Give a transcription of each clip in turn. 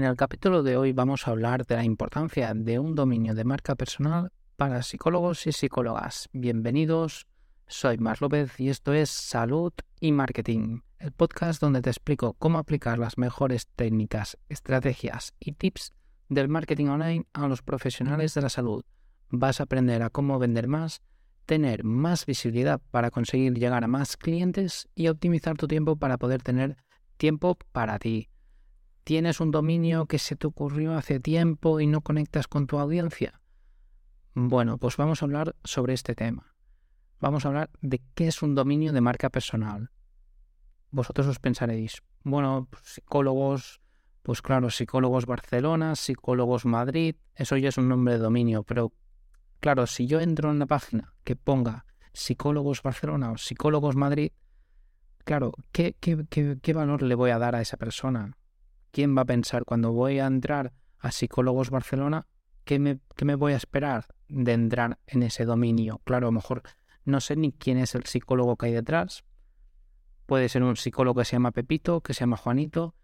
En el capítulo de hoy vamos a hablar de la importancia de un dominio de marca personal para psicólogos y psicólogas. Bienvenidos, soy Mar López y esto es Salud y Marketing, el podcast donde te explico cómo aplicar las mejores técnicas, estrategias y tips del marketing online a los profesionales de la salud. Vas a aprender a cómo vender más, tener más visibilidad para conseguir llegar a más clientes y optimizar tu tiempo para poder tener tiempo para ti ¿Tienes un dominio que se te ocurrió hace tiempo y no conectas con tu audiencia? Bueno, pues vamos a hablar sobre este tema. Vamos a hablar de qué es un dominio de marca personal. Vosotros os pensaréis, bueno, pues psicólogos, pues claro, psicólogos Barcelona, psicólogos Madrid, eso ya es un nombre de dominio, pero claro, si yo entro en una página que ponga psicólogos Barcelona o psicólogos Madrid, claro, ¿qué, qué, qué valor le voy a dar a esa persona? ¿Quién va a pensar cuando voy a entrar a Psicólogos Barcelona? ¿Qué me, me voy a esperar de entrar en ese dominio? Claro, a lo mejor no sé ni quién es el psicólogo que hay detrás. Puede ser un psicólogo que se llama Pepito, que se llama Juanito.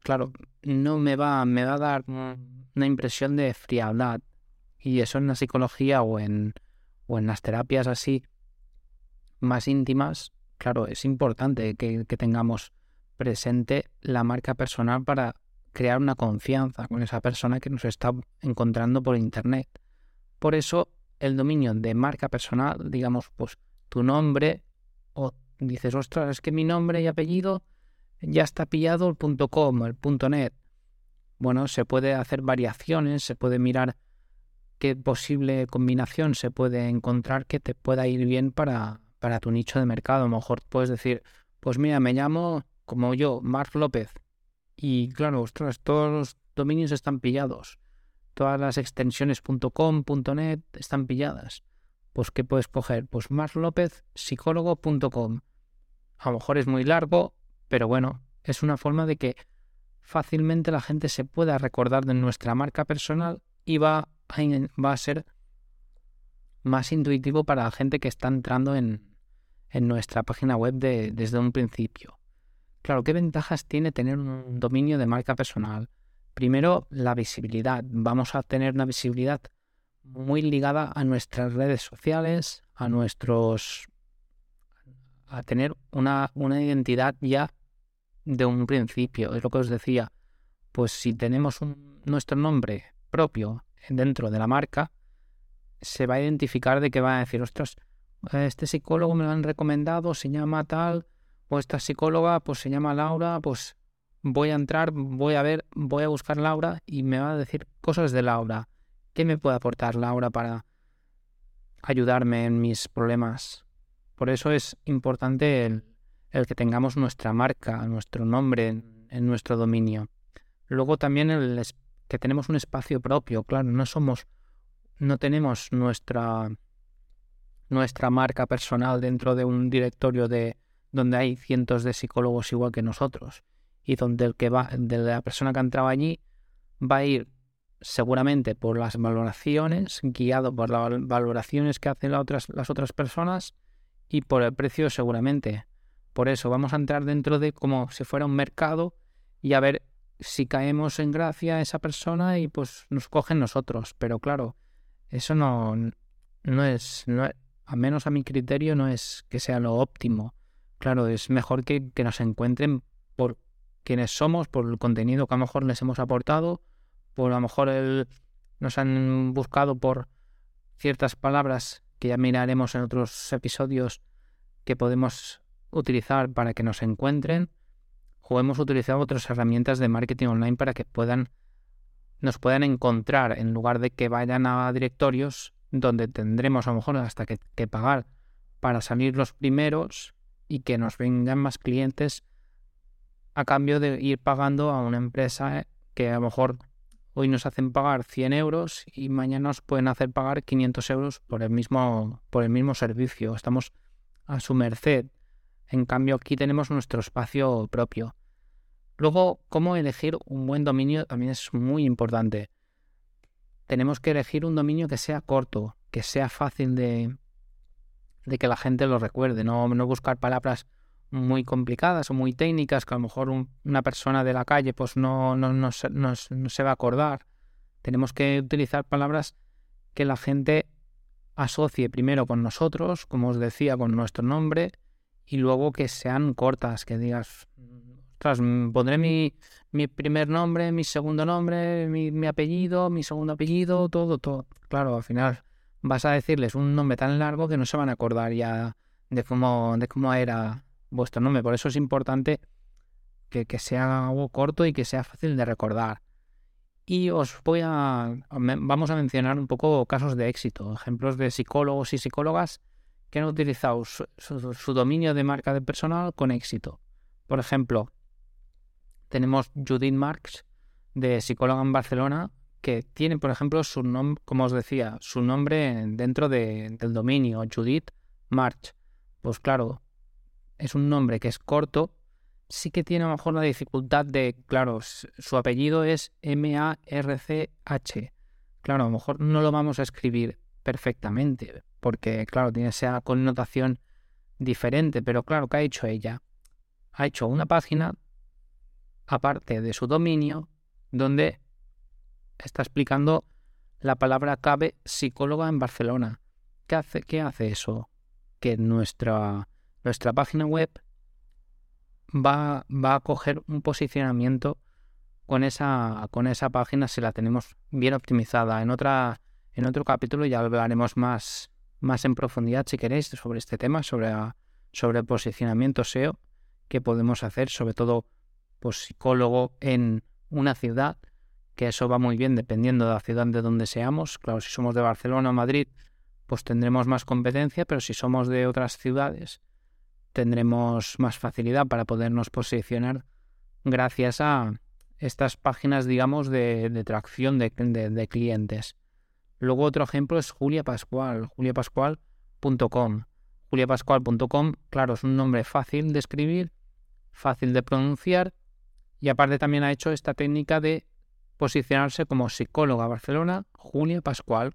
Claro, no me va, me va a dar una impresión de frialdad. Y eso en la psicología o en, o en las terapias así más íntimas, claro, es importante que, que tengamos presente la marca personal para crear una confianza con esa persona que nos está encontrando por internet. Por eso el dominio de marca personal, digamos, pues tu nombre o dices, ostras, es que mi nombre y apellido ya está pillado el punto .com, el .net. Bueno, se puede hacer variaciones, se puede mirar qué posible combinación se puede encontrar que te pueda ir bien para, para tu nicho de mercado. A lo mejor puedes decir, pues mira, me llamo como yo, Marc López, y claro, ostras, todos los dominios están pillados. Todas las extensiones .com, .net están pilladas. Pues, ¿qué puedes coger? Pues psicólogo.com. A lo mejor es muy largo, pero bueno, es una forma de que fácilmente la gente se pueda recordar de nuestra marca personal y va a, ser más intuitivo para la gente que está entrando en, en nuestra página web desde un principio. Claro, ¿qué ventajas tiene tener un dominio de marca personal? Primero, la visibilidad. Vamos a tener una visibilidad muy ligada a nuestras redes sociales, a nuestros... a tener una, una identidad ya de un principio. Es lo que os decía. Pues si tenemos nuestro nombre propio dentro de la marca, se va a identificar de que va a decir, ostras, este psicólogo me lo han recomendado, se llama tal, o esta psicóloga pues se llama Laura, pues voy a entrar, voy a ver, voy a buscar Laura y me va a decir cosas de Laura. ¿Qué me puede aportar Laura para ayudarme en mis problemas? Por eso es importante el, que tengamos nuestra marca, nuestro nombre en, en nuestro dominio. Luego también el que tenemos un espacio propio, claro, no somos, no tenemos nuestra, nuestra marca personal dentro de un directorio de, donde hay cientos de psicólogos igual que nosotros y donde el que va, de la persona que ha entrado allí va a ir seguramente por las valoraciones, guiado por las valoraciones que hacen las otras, las otras personas y por el precio seguramente. Por eso vamos a entrar dentro de como si fuera un mercado y a ver si caemos en gracia a esa persona y pues nos cogen nosotros. Pero claro, eso no, no es, no, a menos a mi criterio, no es que sea lo óptimo. Claro, es mejor que, nos encuentren por quienes somos, por el contenido que a lo mejor les hemos aportado, por a lo mejor nos han buscado por ciertas palabras que ya miraremos en otros episodios que podemos utilizar para que nos encuentren, o hemos utilizado otras herramientas de marketing online para que puedan nos puedan encontrar en lugar de que vayan a directorios donde tendremos a lo mejor hasta que pagar para salir los primeros y que nos vengan más clientes a cambio de ir pagando a una empresa eh, que a lo mejor hoy nos hacen pagar 100 euros y mañana nos pueden hacer pagar 500 euros por el mismo, por el mismo servicio. Estamos a su merced. En cambio, aquí tenemos nuestro espacio propio. Luego, cómo elegir un buen dominio también es muy importante. Tenemos que elegir un dominio que sea corto, que sea fácil de, de que la gente lo recuerde, no, no buscar palabras muy complicadas o muy técnicas que a lo mejor una persona de la calle pues no, no, no, no, se va a acordar. Tenemos que utilizar palabras que la gente asocie primero con nosotros, como os decía, con nuestro nombre, y luego que sean cortas, que digas, ostras, pondré mi, mi primer nombre, mi segundo nombre, mi, mi, apellido, mi segundo apellido, todo, todo. Claro, al final vas a decirles un nombre tan largo que no se van a acordar ya de cómo, de cómo era vuestro nombre. Por eso es importante que, que sea algo corto y que sea fácil de recordar. Y os voy a. Vamos a mencionar un poco casos de éxito, ejemplos de psicólogos y psicólogas que han utilizado su, dominio de marca de personal con éxito. Por ejemplo, tenemos Judith Marx, de psicóloga en Barcelona, que tiene, por ejemplo, su nombre, como os decía, su nombre dentro del dominio, Judith Marx. Pues claro, es un nombre que es corto, sí que tiene a lo mejor la dificultad de, claro, su apellido es M-A-R-C-H. Claro, a lo mejor no lo vamos a escribir perfectamente, porque, claro, tiene esa connotación diferente, pero claro, ¿qué ha hecho ella? Ha hecho una página, aparte de su dominio, donde está explicando la palabra clave psicóloga en Barcelona. ¿Qué hace, qué hace eso? Que nuestra nuestra página web va, va a coger un posicionamiento con esa, con esa página si la tenemos bien optimizada. En, otra, en otro capítulo ya hablaremos más, más en profundidad, si queréis, sobre este tema, sobre, sobre posicionamiento SEO que podemos hacer, sobre todo pues, psicólogo en una ciudad, que eso va muy bien dependiendo de la ciudad de donde seamos. Claro, si somos de Barcelona o Madrid, pues tendremos más competencia, pero si somos de otras ciudades, tendremos más facilidad para podernos posicionar gracias a estas páginas, digamos, de, tracción de, clientes. Luego otro ejemplo es Julia Pascual, juliapascual.com. juliapascual.com, claro, es un nombre fácil de escribir, fácil de pronunciar y aparte también ha hecho esta técnica de posicionarse como psicóloga Barcelona, Julia Pascual.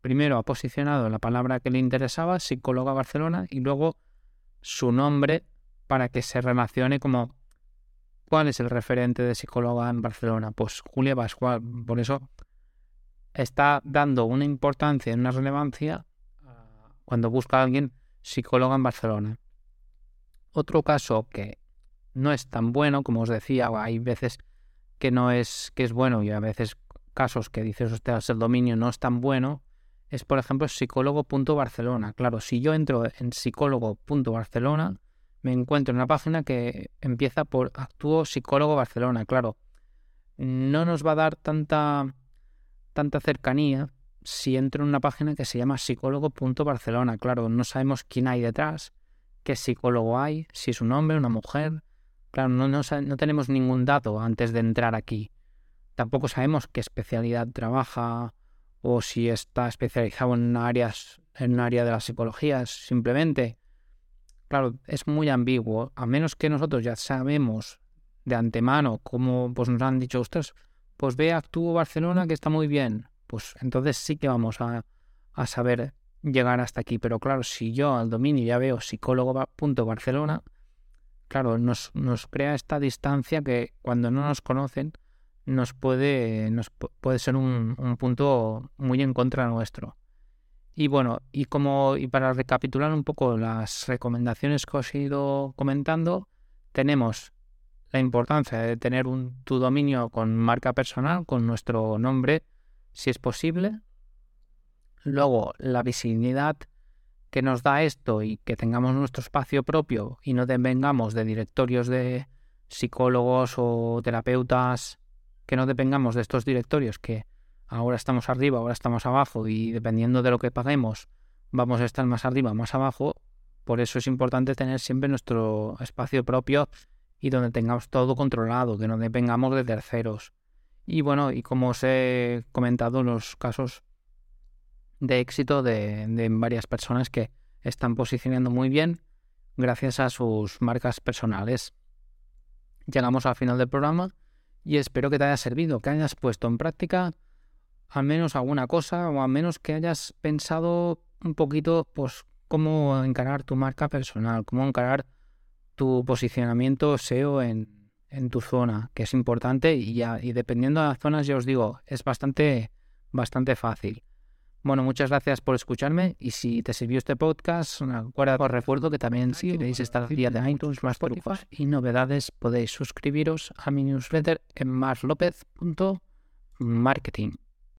Primero ha posicionado la palabra que le interesaba, psicóloga Barcelona, y luego su nombre para que se relacione como ¿cuál es el referente de psicóloga en Barcelona? Pues Julia Pascual. Por eso está dando una importancia, una relevancia cuando busca a alguien psicóloga en Barcelona. Otro caso que no es tan bueno, como os decía, hay veces que no es que es bueno y a veces casos que dices, usted el dominio no es tan bueno, es, por ejemplo, psicólogo.barcelona. Claro, si yo entro en psicólogo.barcelona, me encuentro en una página que empieza por Actúo Psicólogo Barcelona. Claro, no nos va a dar tanta, tanta cercanía si entro en una página que se llama psicólogo.barcelona. Claro, no sabemos quién hay detrás, qué psicólogo hay, si es un hombre, una mujer. Claro, no, no, tenemos ningún dato antes de entrar aquí. Tampoco sabemos qué especialidad trabaja o si está especializado en áreas en un área de la psicología simplemente. Claro es muy ambiguo. A menos que nosotros ya sabemos de antemano como pues nos han dicho ustedes pues ve Actúo Barcelona que está muy bien pues entonces sí que vamos a, a saber llegar hasta aquí. Pero claro si yo al dominio ya veo psicólogo.barcelona claro nos, crea esta distancia que cuando no nos conocen nos puede, nos puede ser un, punto muy en contra nuestro. Y bueno, y como y para recapitular un poco las recomendaciones que os he ido comentando, tenemos la importancia de tener un tu dominio con marca personal, con nuestro nombre, si es posible. Luego, la visibilidad que nos da esto y que tengamos nuestro espacio propio y no dependamos de directorios de psicólogos o terapeutas que no dependamos de estos directorios que ahora estamos arriba, ahora estamos abajo y dependiendo de lo que paguemos vamos a estar más arriba, más abajo. Por eso es importante tener siempre nuestro espacio propio y donde tengamos todo controlado, que no dependamos de terceros. Y bueno, y como os he comentado, los casos de éxito de, varias personas que están posicionando muy bien gracias a sus marcas personales. Llegamos al final del programa y espero que te haya servido, que hayas puesto en práctica al menos alguna cosa o al menos que hayas pensado un poquito pues cómo encarar tu marca personal, cómo encarar tu posicionamiento SEO en, en tu zona, que es importante y ya, y dependiendo de las zonas, ya os digo, es bastante, bastante fácil. Bueno, muchas gracias por escucharme y si te sirvió este podcast, acuerda, os recuerdo que también si queréis estar día de iTunes, más Spotify y novedades, podéis suscribiros a mi newsletter en marslopez.marketing.